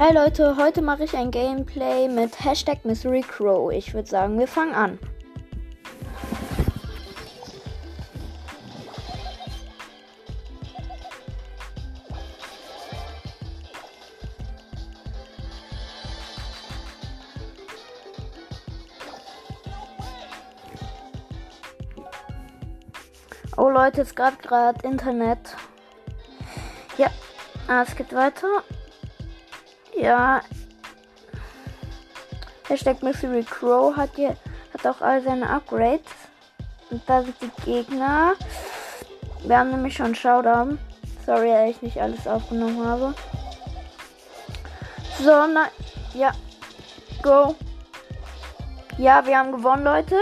Hi Leute, heute mache ich ein Gameplay mit Hashtag Mystery Crow. Ich würde sagen, wir fangen an. Oh Leute, es gab gerade Internet. Ja, ah, es geht weiter. Ja. Hashtag Mystery Crow hat, hier, hat auch all seine Upgrades. Und da sind die Gegner. Wir haben nämlich schon Showdown. Sorry, dass ich nicht alles aufgenommen habe. So, na, ja. Go. Ja, wir haben gewonnen, Leute.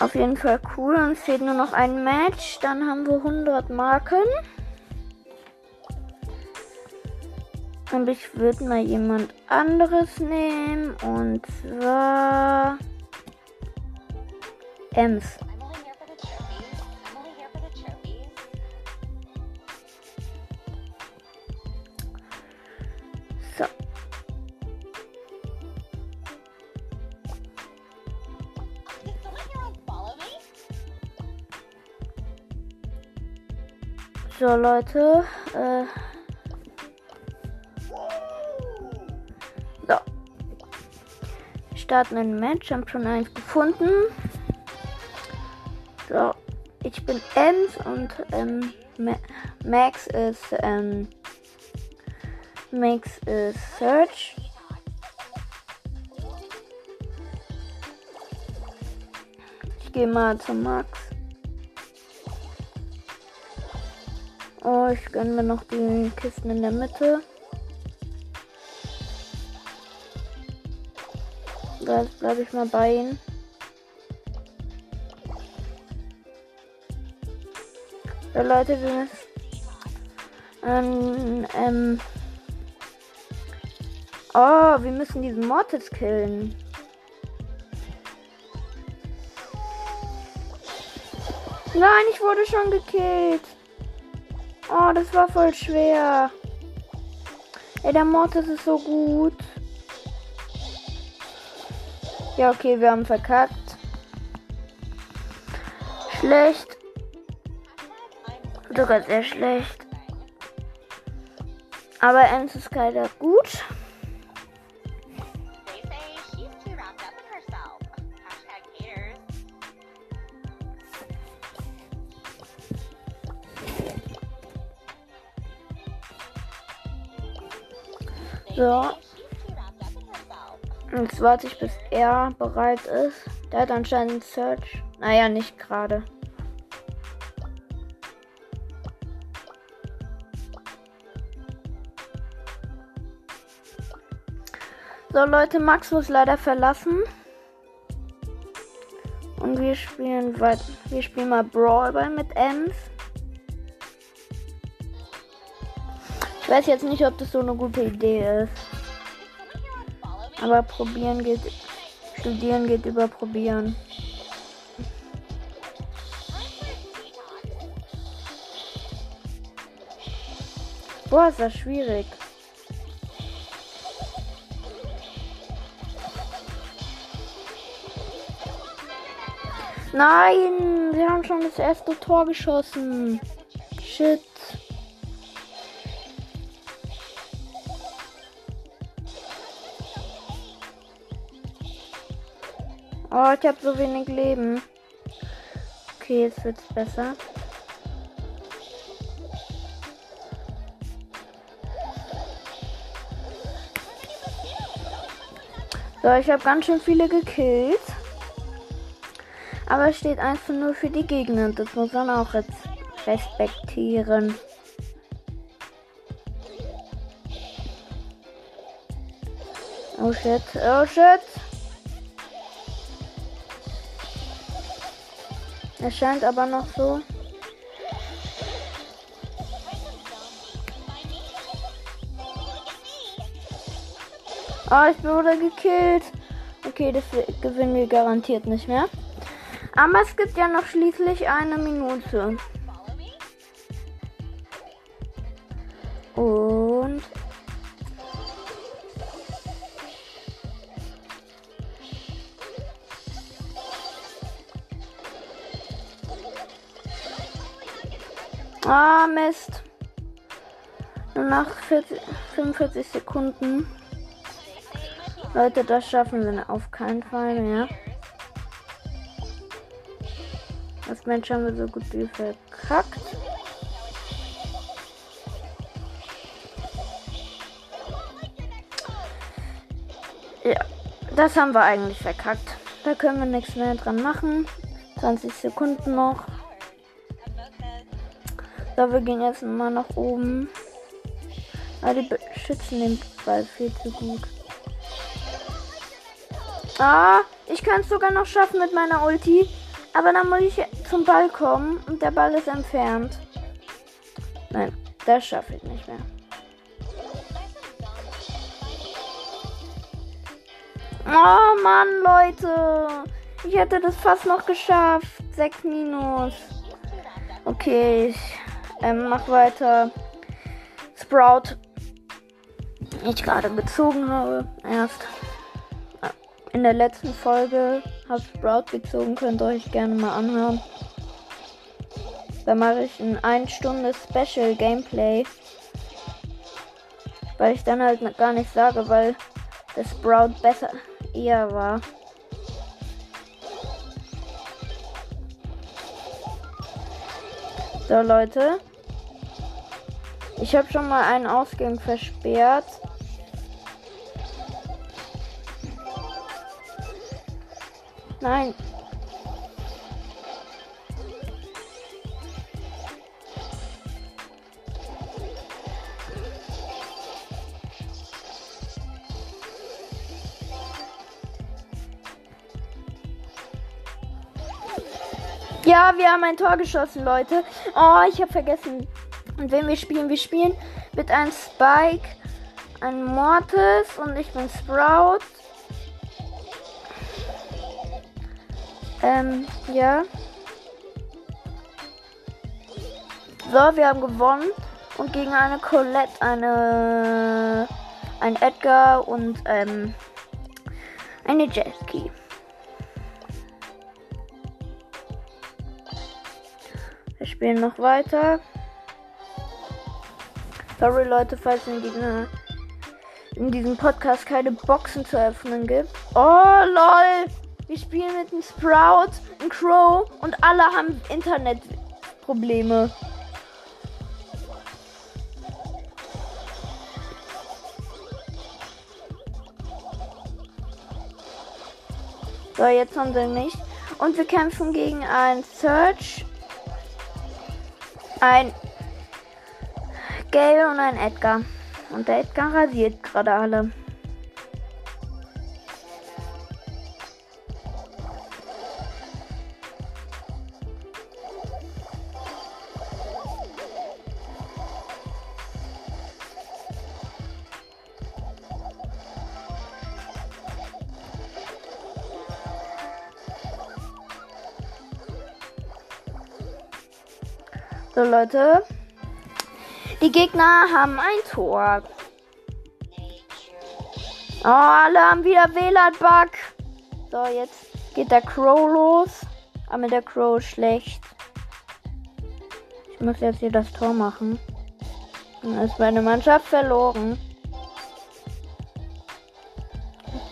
Auf jeden Fall cool. Uns fehlt nur noch ein Match. Dann haben wir 100 Marken. Und ich würde mal jemand anderes nehmen. Und zwar. Ems. So. So, Leute. Äh, Starten ein Match. Haben schon eins gefunden. So. Ich bin Ems und ähm, Ma Max ist ähm, Max ist Search. Ich gehe mal zu Max. Oh, ich gönne mir noch die Kisten in der Mitte. Bleibe ich mal bei ihnen. So, Leute, wir müssen. Ähm, ähm. Oh, wir müssen diesen Mortis killen. Nein, ich wurde schon gekillt. Oh, das war voll schwer. Ey, der Mortis ist so gut. Ja, okay, wir haben verkackt. Schlecht. Sogar sehr schlecht. Aber Ems ist leider gut. So. Jetzt warte ich, bis er bereit ist. Der hat anscheinend Search. Naja, nicht gerade. So Leute, Max muss leider verlassen. Und wir spielen weiter. Wir spielen mal Brawlball mit Ems. Ich weiß jetzt nicht, ob das so eine gute Idee ist. Aber probieren geht. Studieren geht über probieren. Boah, ist das schwierig. Nein, wir haben schon das erste Tor geschossen. Shit. Ich habe so wenig Leben. Okay, jetzt wird's besser. So, ich habe ganz schön viele gekillt. Aber es steht 1 zu 0 für die Gegner. Das muss man auch jetzt respektieren. Oh shit, oh shit. Es scheint aber noch so. Oh, ich wurde gekillt. Okay, das gewinnen wir garantiert nicht mehr. Aber es gibt ja noch schließlich eine Minute. Und Mist. Nur nach 40, 45 Sekunden. Leute, das schaffen wir auf keinen Fall mehr. Das Mensch haben wir so gut wie verkackt. Ja, das haben wir eigentlich verkackt. Da können wir nichts mehr dran machen. 20 Sekunden noch. So, wir gehen jetzt mal nach oben. Aber die schützen den Ball viel zu gut. Ah, ich kann es sogar noch schaffen mit meiner Ulti. Aber dann muss ich zum Ball kommen und der Ball ist entfernt. Nein, das schaffe ich nicht mehr. Oh Mann, Leute. Ich hätte das fast noch geschafft. 6 Minus. Okay, ich ähm, mach weiter. Sprout. Ich gerade gezogen habe. Erst in der letzten Folge habe Sprout gezogen. Könnt ihr euch gerne mal anhören. Da mache ich ein 1 Stunde Special Gameplay. Weil ich dann halt gar nicht sage, weil der Sprout besser eher war. So, Leute. Ich habe schon mal einen Ausgang versperrt. Nein. Ja, wir haben ein Tor geschossen, Leute. Oh, ich habe vergessen. Und wenn wir spielen, wir spielen mit einem Spike, ein Mortis und ich bin Sprout. Ähm, ja. So, wir haben gewonnen. Und gegen eine Colette, eine, ein Edgar und ähm, eine Jesky. Wir spielen noch weiter. Sorry Leute, falls in, Gegner, in diesem Podcast keine Boxen zu öffnen gibt. Oh lol! Wir spielen mit einem Sprout, einem Crow und alle haben Internetprobleme. So, jetzt haben sie nicht. Und wir kämpfen gegen ein Search, ein Gale und ein Edgar. Und der Edgar rasiert gerade alle. So Leute, die Gegner haben ein Tor. Oh, alle haben wieder WLAN-Bug. So, jetzt geht der Crow los. Aber der Crow schlecht. Ich muss jetzt hier das Tor machen. Dann ist meine Mannschaft verloren.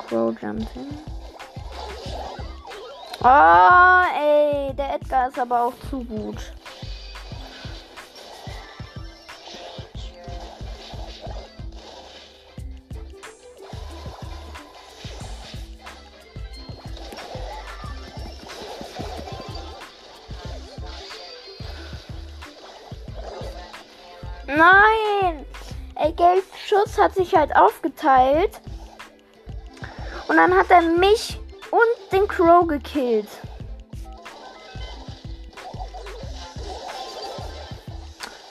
Crow jumpt hin. Oh, ey, der Edgar ist aber auch zu gut. Schuss hat sich halt aufgeteilt. Und dann hat er mich und den Crow gekillt.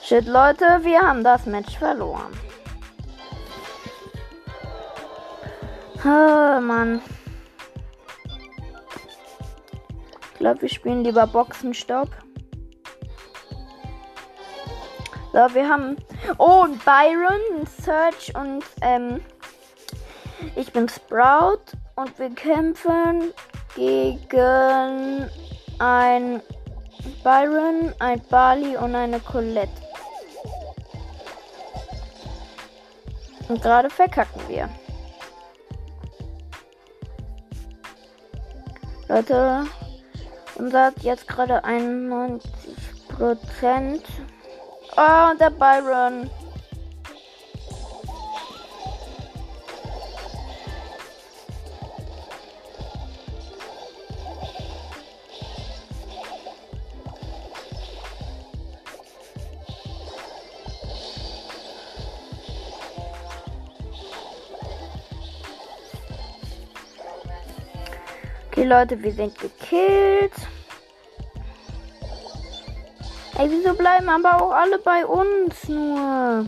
Shit, Leute, wir haben das Match verloren. Oh, Mann. Ich glaube, wir spielen lieber Boxenstopp. So, wir haben. Oh, und Byron, Search und ähm, ich bin Sprout und wir kämpfen gegen ein Byron, ein Bali und eine Colette. Und gerade verkacken wir. Leute, unser hat jetzt gerade 91 Prozent. Oh, der Byron. Okay, Leute, wir sind gekillt. Ey, wieso bleiben aber auch alle bei uns nur?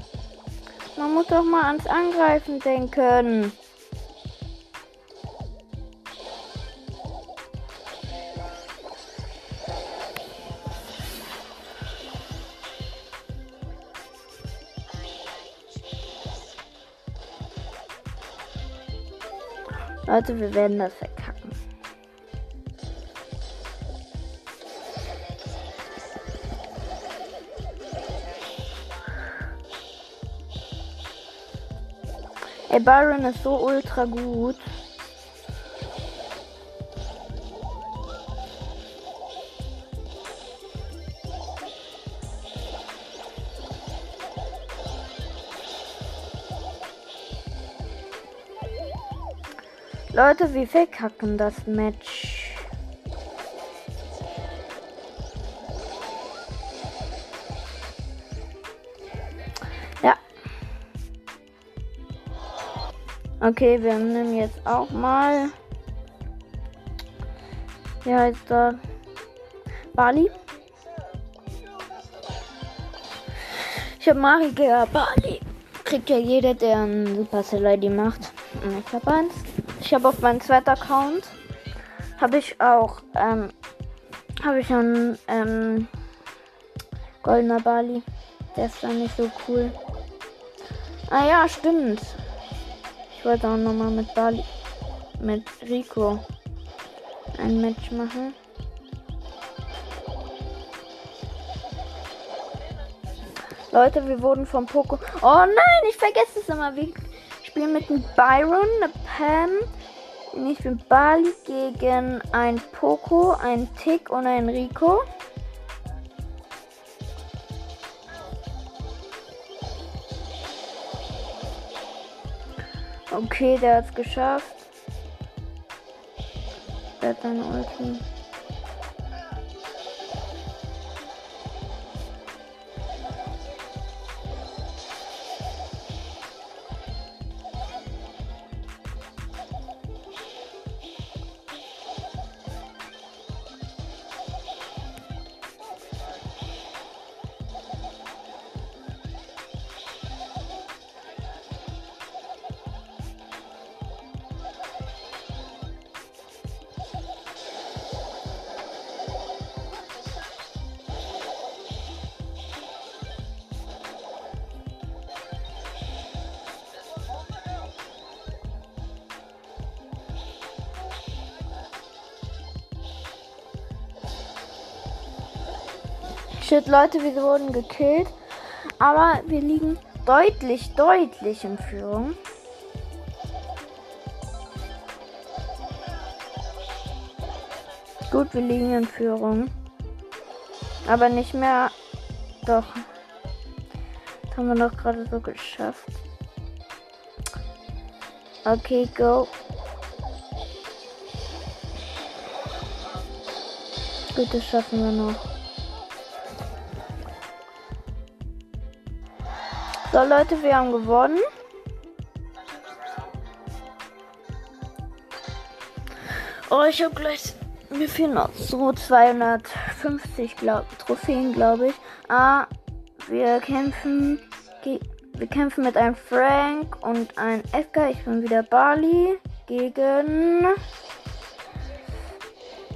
Man muss doch mal ans Angreifen denken. Leute, wir werden das verkacken. Ey, Byron ist so ultra gut. Leute, wir verkacken das Match. Okay, wir nehmen jetzt auch mal. Wie heißt er? Bali. Ich habe Magiker Bali. Kriegt ja jeder, der einen Supercell ID macht. Ich habe eins. Ich habe auf meinem zweiten Account habe ich auch ähm, habe ich einen ähm, goldener Bali. Der ist dann nicht so cool. Ah ja, stimmt. Wollte auch nochmal mit Bali mit Rico ein Match machen. Leute, wir wurden vom Poco. Oh nein, ich vergesse es immer. Wir spielen mit einem Byron, eine Pam. Ich bin Bali gegen ein Poco, ein Tick und ein Rico. Okay, der hat's geschafft. Der hat seine Ulti. Shit, Leute, wir wurden gekillt. Aber wir liegen deutlich, deutlich in Führung. Gut, wir liegen in Führung. Aber nicht mehr. Doch. Das haben wir doch gerade so geschafft. Okay, go. Gut, das schaffen wir noch. So, Leute, wir haben gewonnen. Oh, ich habe gleich. Mir fehlen noch so 250 glaub, Trophäen, glaube ich. Ah, wir kämpfen. Wir kämpfen mit einem Frank und einem Edgar. Ich bin wieder Bali. Gegen.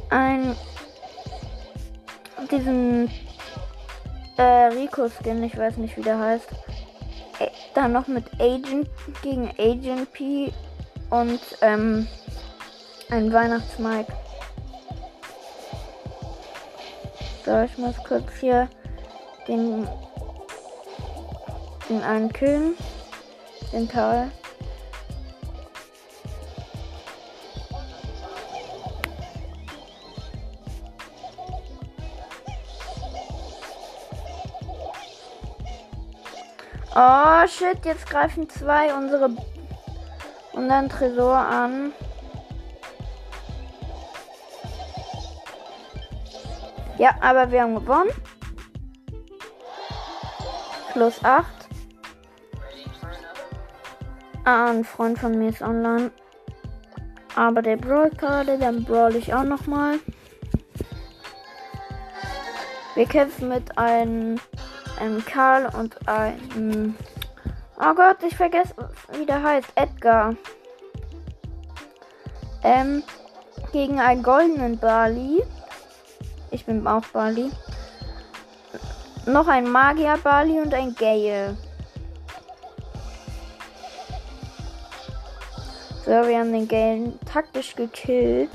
Ein. Diesen äh, Rico Skin, ich weiß nicht wie der heißt. Dann noch mit Agent gegen Agent P und ähm, ein Weihnachtsmike. So, ich muss kurz hier den, den einen killen. Den Karl. Oh shit, jetzt greifen zwei unsere unseren Tresor an. Ja, aber wir haben gewonnen. Plus 8. Ah, ein Freund von mir ist online. Aber der brawl gerade, dann brawl ich auch nochmal. Wir kämpfen mit einem, einem Karl und einem. Oh Gott, ich vergesse, wie der heißt. Edgar. Ähm, gegen einen goldenen Bali. Ich bin auch Bali. Noch ein Magier Bali und ein Gale. So, wir haben den Gale taktisch gekillt.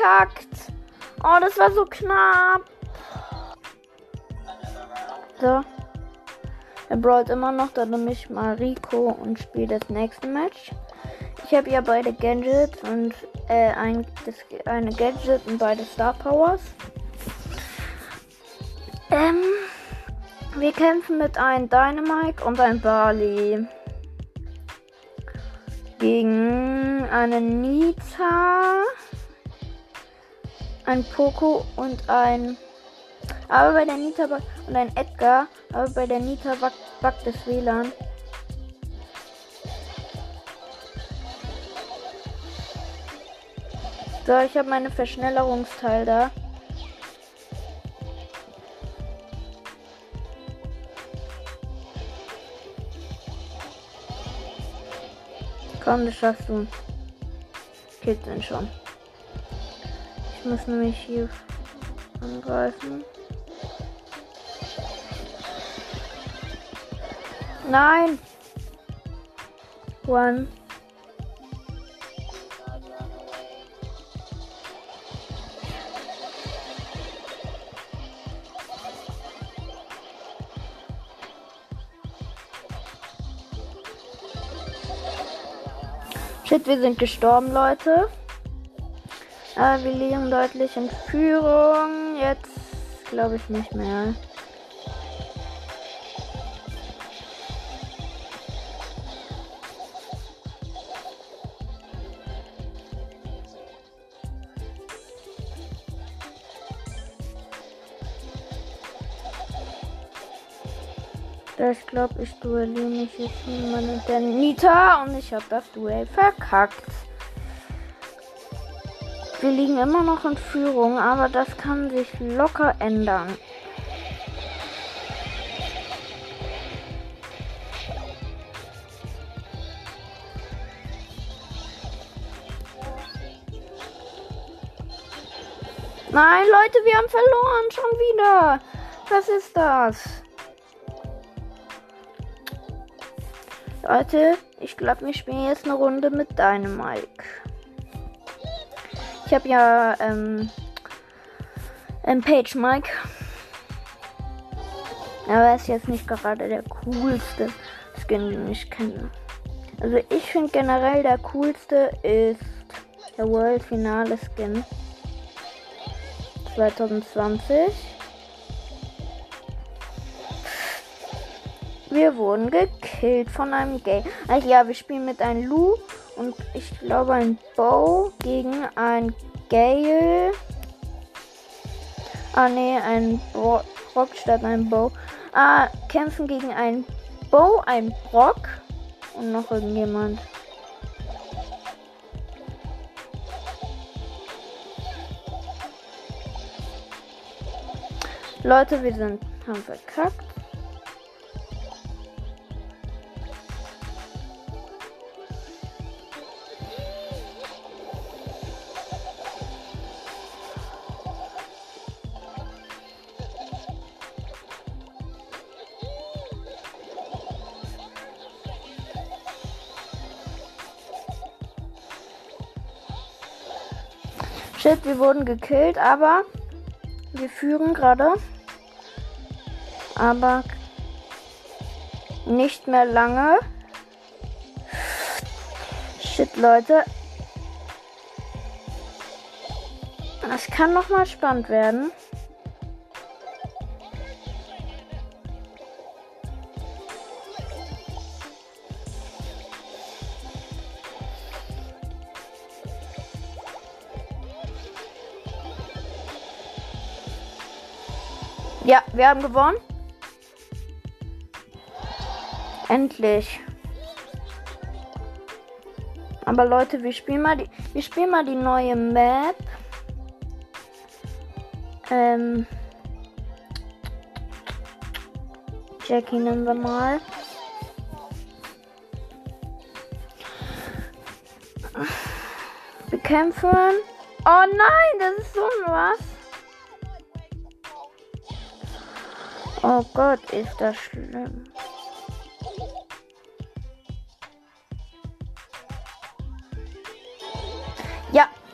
Verkackt. Oh, das war so knapp. So. Er brawlt immer noch, dann nehme ich mal Rico und spiele das nächste Match. Ich habe ja beide Gadgets und äh, ein, das, eine Gadget und beide Star Powers. Ähm, wir kämpfen mit einem Dynamite und einem Barley gegen eine Nita, ein Poco und ein. Aber bei der Nita und ein Edgar, aber bei der Nita backt das WLAN. So, ich habe meine Verschnellerungsteil da. Komm, das schaffst du. Killt den schon. Ich muss nämlich hier angreifen. Nein! One. Shit, wir sind gestorben, Leute. Aber wir liegen deutlich in Führung. Jetzt glaube ich nicht mehr. Ich glaube, ich duelliere mich jetzt mit der Nita und ich habe das Duell verkackt. Wir liegen immer noch in Führung, aber das kann sich locker ändern. Nein, Leute, wir haben verloren. Schon wieder. Was ist das? Leute, ich glaube, wir spielen jetzt eine Runde mit deinem Mike. Ich habe ja ähm, ein Page Mike. Aber er ist jetzt nicht gerade der coolste Skin, den ich kenne. Also ich finde generell der coolste ist der World Finale Skin 2020. Wir wurden gekillt von einem Gay. Ach ja, wir spielen mit einem Lu und ich glaube ein Bow gegen ein Gale. Ah ne, ein Brock statt ein Bow. Ah, kämpfen gegen ein Bow, ein Brock und noch irgendjemand. Leute, wir sind haben verkackt. Wir wurden gekillt, aber wir führen gerade aber nicht mehr lange. Shit, Leute. Es kann noch mal spannend werden. Ja, wir haben gewonnen. Endlich. Aber Leute, wir spielen mal die, wir spielen mal die neue Map. Ähm, Jackie nehmen wir mal. Bekämpfen. Oh nein, das ist so was. Oh Gott, ist das schlimm.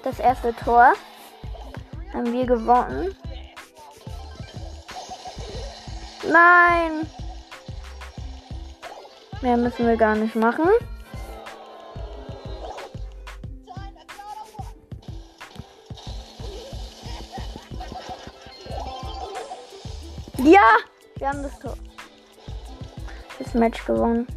das erste Tor. Haben wir gewonnen. Nein! Mehr müssen wir gar nicht machen. Ja! Wir haben das Tor. Das Match gewonnen.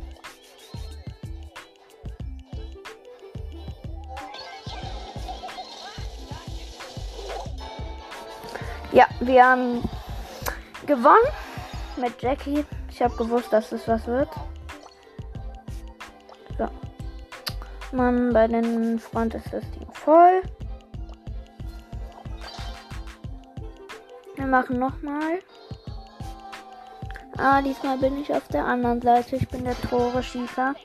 Ja, wir haben gewonnen mit Jackie. Ich habe gewusst, dass es was wird. So. Mann, bei den Front ist das Ding voll. Wir machen nochmal. Ah, diesmal bin ich auf der anderen Seite. Ich bin der Tore-Schiefer.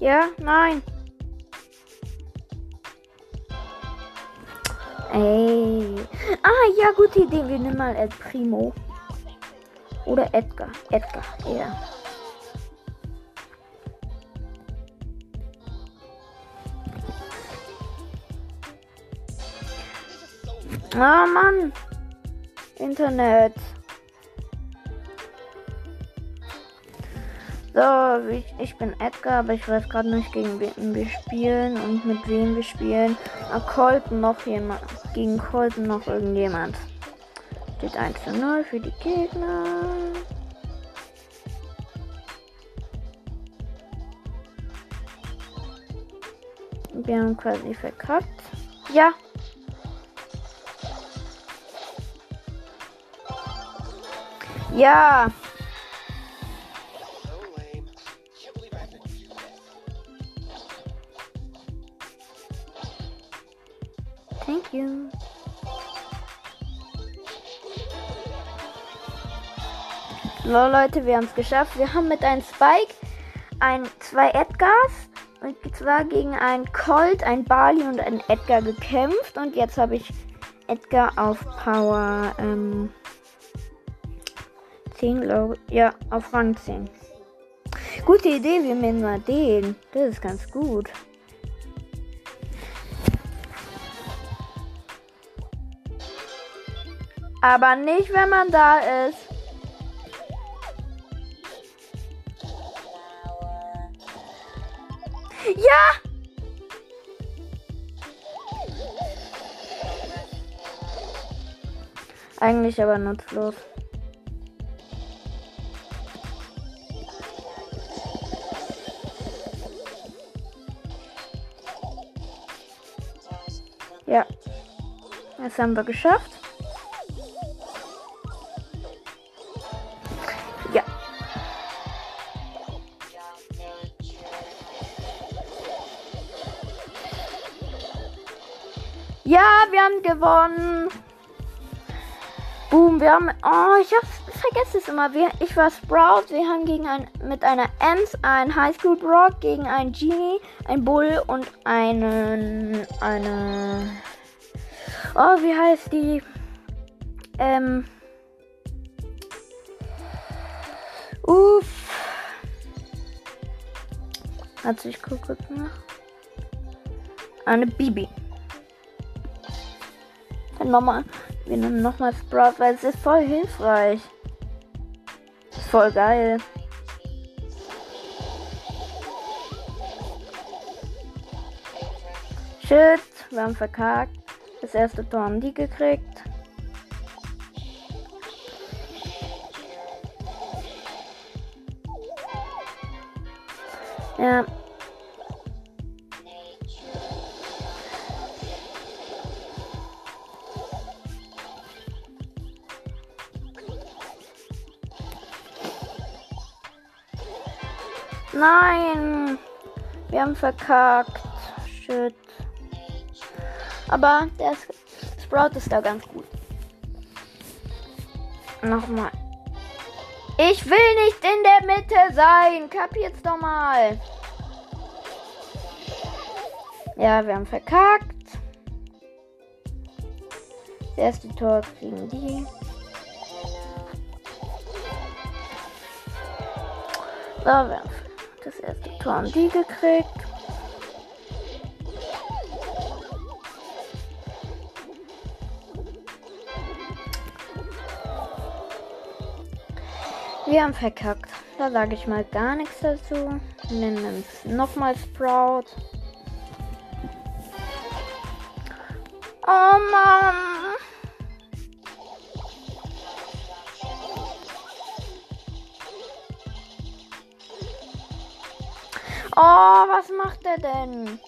Ja, nein. Ey. Ah, ja, gute Idee. Wir nehmen mal El Primo. Oder Edgar. Edgar, ja. Ah, Mann. Internet. So, ich, ich bin Edgar, aber ich weiß gerade nicht, gegen wen wir spielen und mit wem wir spielen. Ah, Colton noch jemand. Gegen Colton noch irgendjemand. Steht 1 zu 0 für die Gegner. Wir haben quasi verkackt. Ja. Ja. So Leute, wir haben es geschafft. Wir haben mit einem Spike ein, zwei Edgars und zwar gegen einen Colt, ein Bali und ein Edgar gekämpft und jetzt habe ich Edgar auf Power ähm, 10, glaube Ja, auf Rang 10. Gute Idee, wir nehmen mal den. Das ist ganz gut. Aber nicht, wenn man da ist. Ja! Eigentlich aber nutzlos. Ja. Das haben wir geschafft. Gewonnen. Boom, wir haben. Oh, ich hab's, vergesse es immer. Wir, ich war Sprout. Wir haben gegen ein, mit einer Ems ein Highschool Brock, gegen einen Genie, ein Bull und einen. Eine. Oh, wie heißt die? Ähm. Uff. Hat sich kurz nach. Eine Bibi. Dann nochmal. Wir nehmen nochmal Sprout, weil es ist voll hilfreich. Ist voll geil. Shit, wir haben verkackt. Das erste Tor haben die gekriegt. Ja. Nein! Wir haben verkackt. Shit. Aber der Sprout ist da ganz gut. Nochmal. Ich will nicht in der Mitte sein. Kapiert's doch mal. Ja, wir haben verkackt. Das erste Tor kriegen die. So, wir haben das erste Tor haben die gekriegt. Wir haben verkackt. Da sage ich mal gar nichts dazu. Nennen es nochmal Sprout. Oh Mann. Oh, was macht er denn?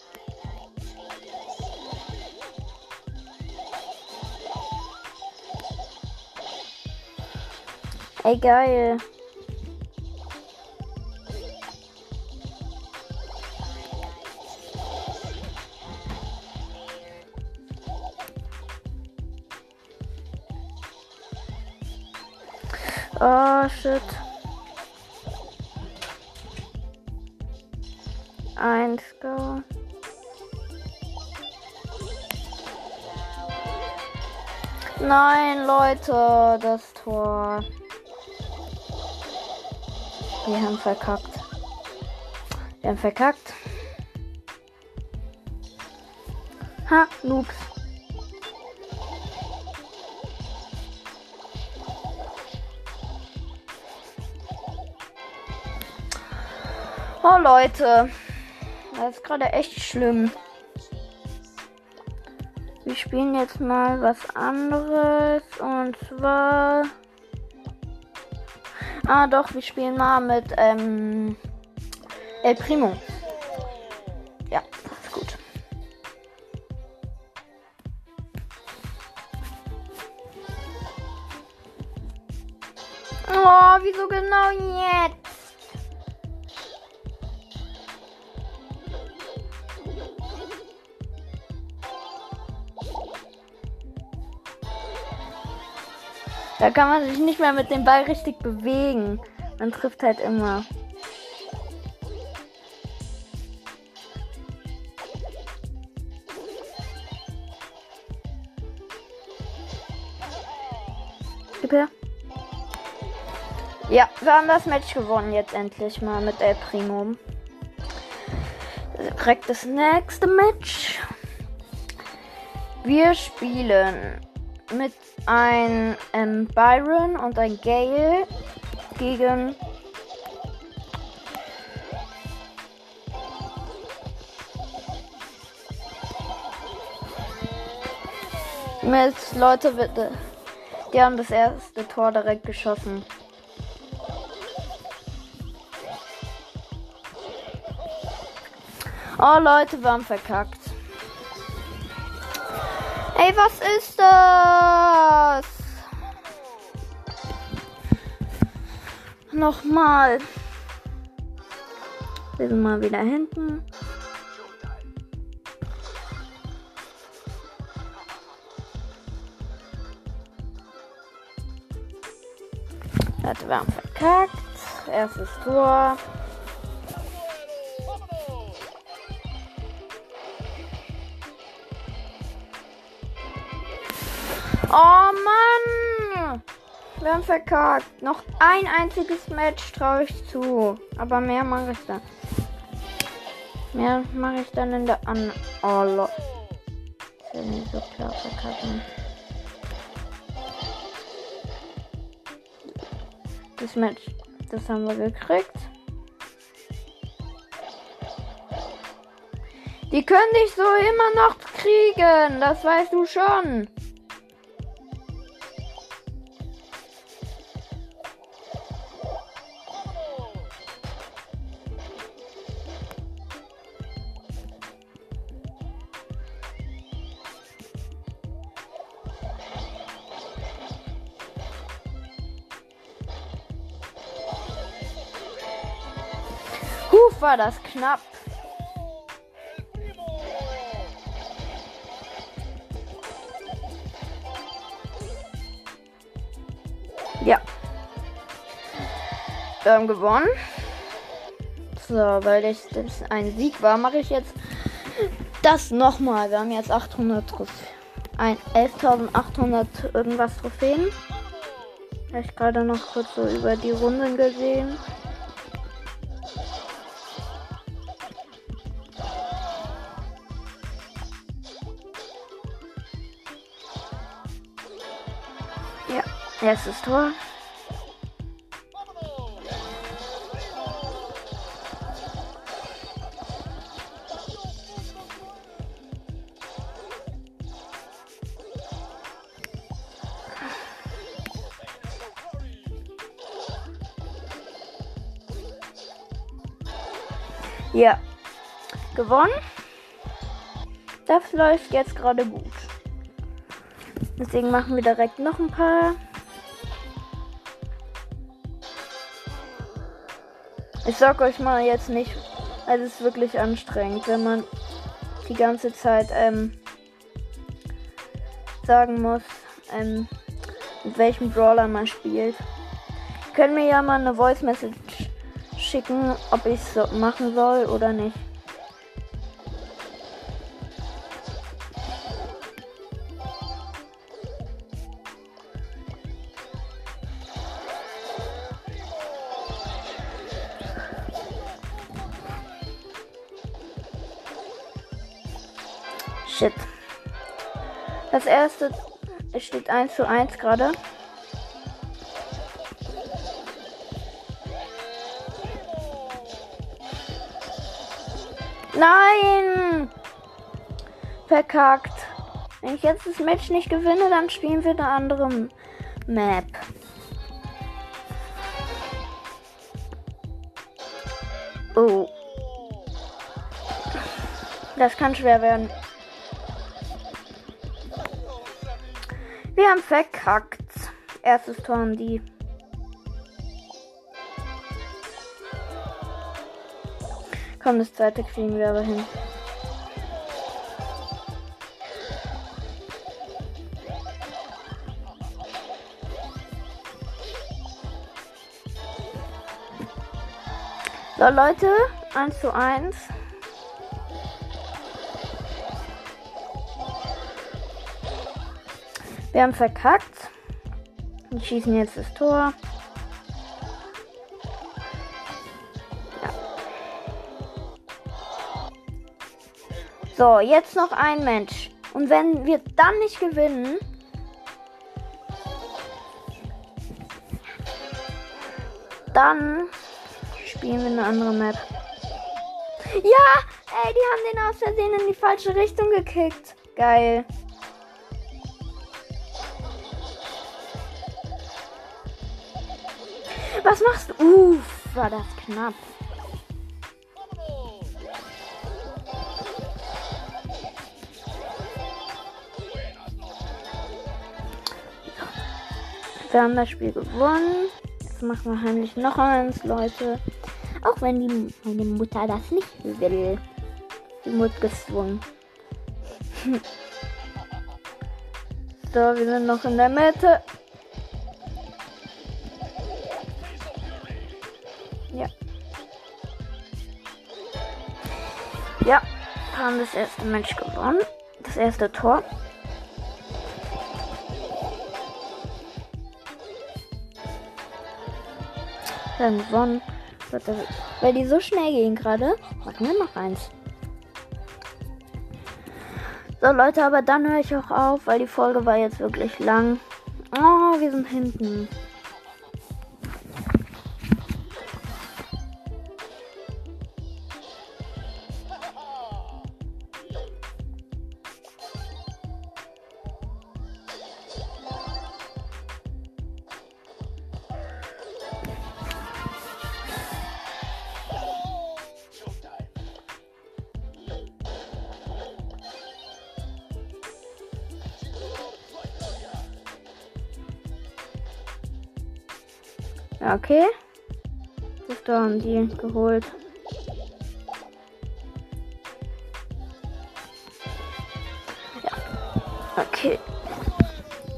Ey, geil. Leute, das Tor. Wir haben verkackt. Wir haben verkackt. Ha, Noobs. Oh Leute, das ist gerade echt schlimm. Wir spielen jetzt mal was anderes und zwar. Ah doch, wir spielen mal mit ähm, El Primo. Ja, ist gut. Oh, wieso genau jetzt? Da kann man sich nicht mehr mit dem Ball richtig bewegen. Man trifft halt immer. Gib her. Ja, wir haben das Match gewonnen jetzt endlich mal mit El Primo. Direkt das nächste Match. Wir spielen mit ein ähm, Byron und ein Gale gegen mit Leute bitte. Die haben das erste Tor direkt geschossen. Oh Leute, wir haben verkackt. Ey, was ist das? Nochmal. Wir sind mal wieder hinten. Wir haben verkackt. Erstes Tor. Wir haben verkackt. Noch ein einziges Match traue ich zu. Aber mehr mache ich dann. Mehr mache ich dann in der an. Oh Leute. Ist ja nicht so klar verkacken. Das Match, das haben wir gekriegt. Die können dich so immer noch kriegen, das weißt du schon. War das knapp. Ja. Haben gewonnen. So, weil ich das ein Sieg war, mache ich jetzt das nochmal. Wir haben jetzt 800 Trophäen. 11.800 irgendwas Trophäen. Habe ich gerade noch kurz so über die Runden gesehen. Erstes Tor. Ja, gewonnen. Das läuft jetzt gerade gut. Deswegen machen wir direkt noch ein paar Ich sag euch mal jetzt nicht, es ist wirklich anstrengend, wenn man die ganze Zeit ähm, sagen muss, ähm, mit welchem Brawler man spielt. Können mir ja mal eine Voice Message schicken, ob ich es so machen soll oder nicht. Steht 1 zu 1 gerade. Nein! Verkackt. Wenn ich jetzt das Match nicht gewinne, dann spielen wir eine andere Map. Oh. Das kann schwer werden. Wir haben verkackt. Erstes Tor haben die. Komm, das zweite kriegen wir aber hin. So, Leute, 1 zu 1. Wir haben verkackt. Wir schießen jetzt das Tor. Ja. So, jetzt noch ein Mensch. Und wenn wir dann nicht gewinnen, dann spielen wir eine andere Map. Ja, ey, die haben den aus Versehen in die falsche Richtung gekickt. Geil. Uff, war das knapp. Wir haben das Spiel gewonnen. Jetzt machen wir heimlich noch eins, Leute. Auch wenn die, meine Mutter das nicht will. Die wurde gezwungen. so, wir sind noch in der Mitte. Erste Match gewonnen. Das erste Tor. Dann gewonnen. Weil die so schnell gehen gerade. Machen wir noch eins. So Leute, aber dann höre ich auch auf, weil die Folge war jetzt wirklich lang. Oh, wir sind hinten. Okay. Das da haben die geholt. Ja. Okay.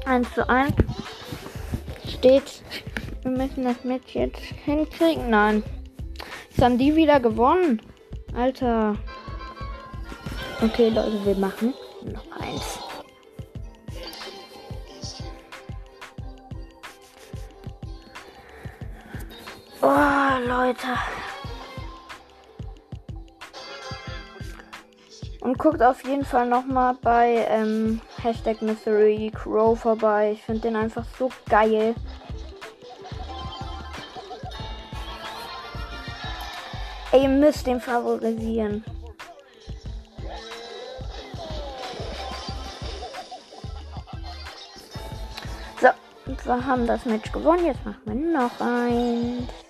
1 zu 1. Steht. Wir müssen das Match jetzt hinkriegen. Nein. Jetzt haben die wieder gewonnen. Alter. Okay, Leute, wir machen Guckt auf jeden Fall nochmal bei ähm, Hashtag Mystery Crow vorbei. Ich finde den einfach so geil. Ey, ihr müsst den favorisieren. So, wir haben das Match gewonnen. Jetzt machen wir noch eins.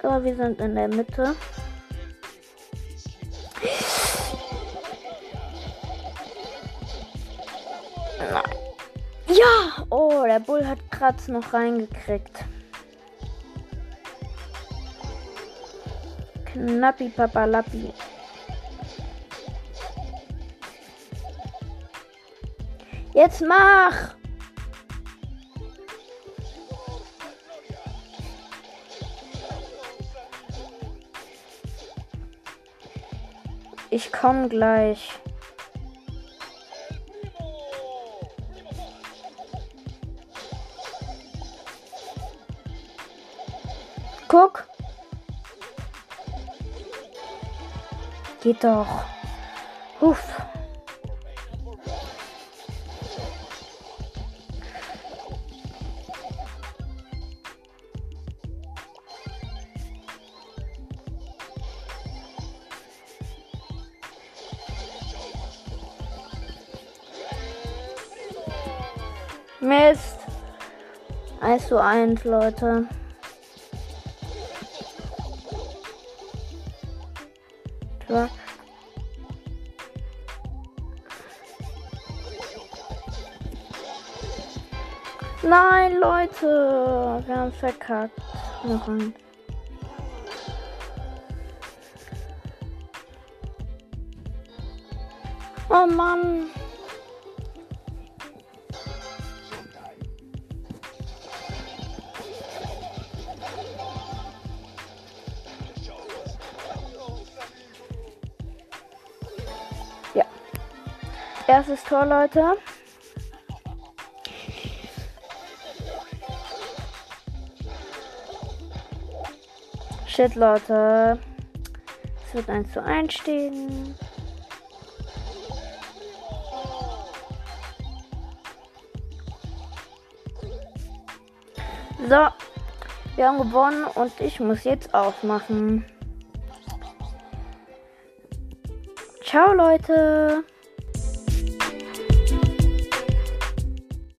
So, wir sind in der Mitte. Ja! Oh, der Bull hat Kratz noch reingekriegt. Knappi Papalappi. Jetzt mach! Ich komme gleich. Guck. Geht doch. Huff. Mist. 1 zu 1, Leute. Nein, Leute. Wir haben verkackt. Noch ein. Oh Mann. Erstes Tor, Leute. Shit, Leute. Es wird 1 zu 1 stehen. So, wir haben gewonnen und ich muss jetzt aufmachen. Ciao, Leute.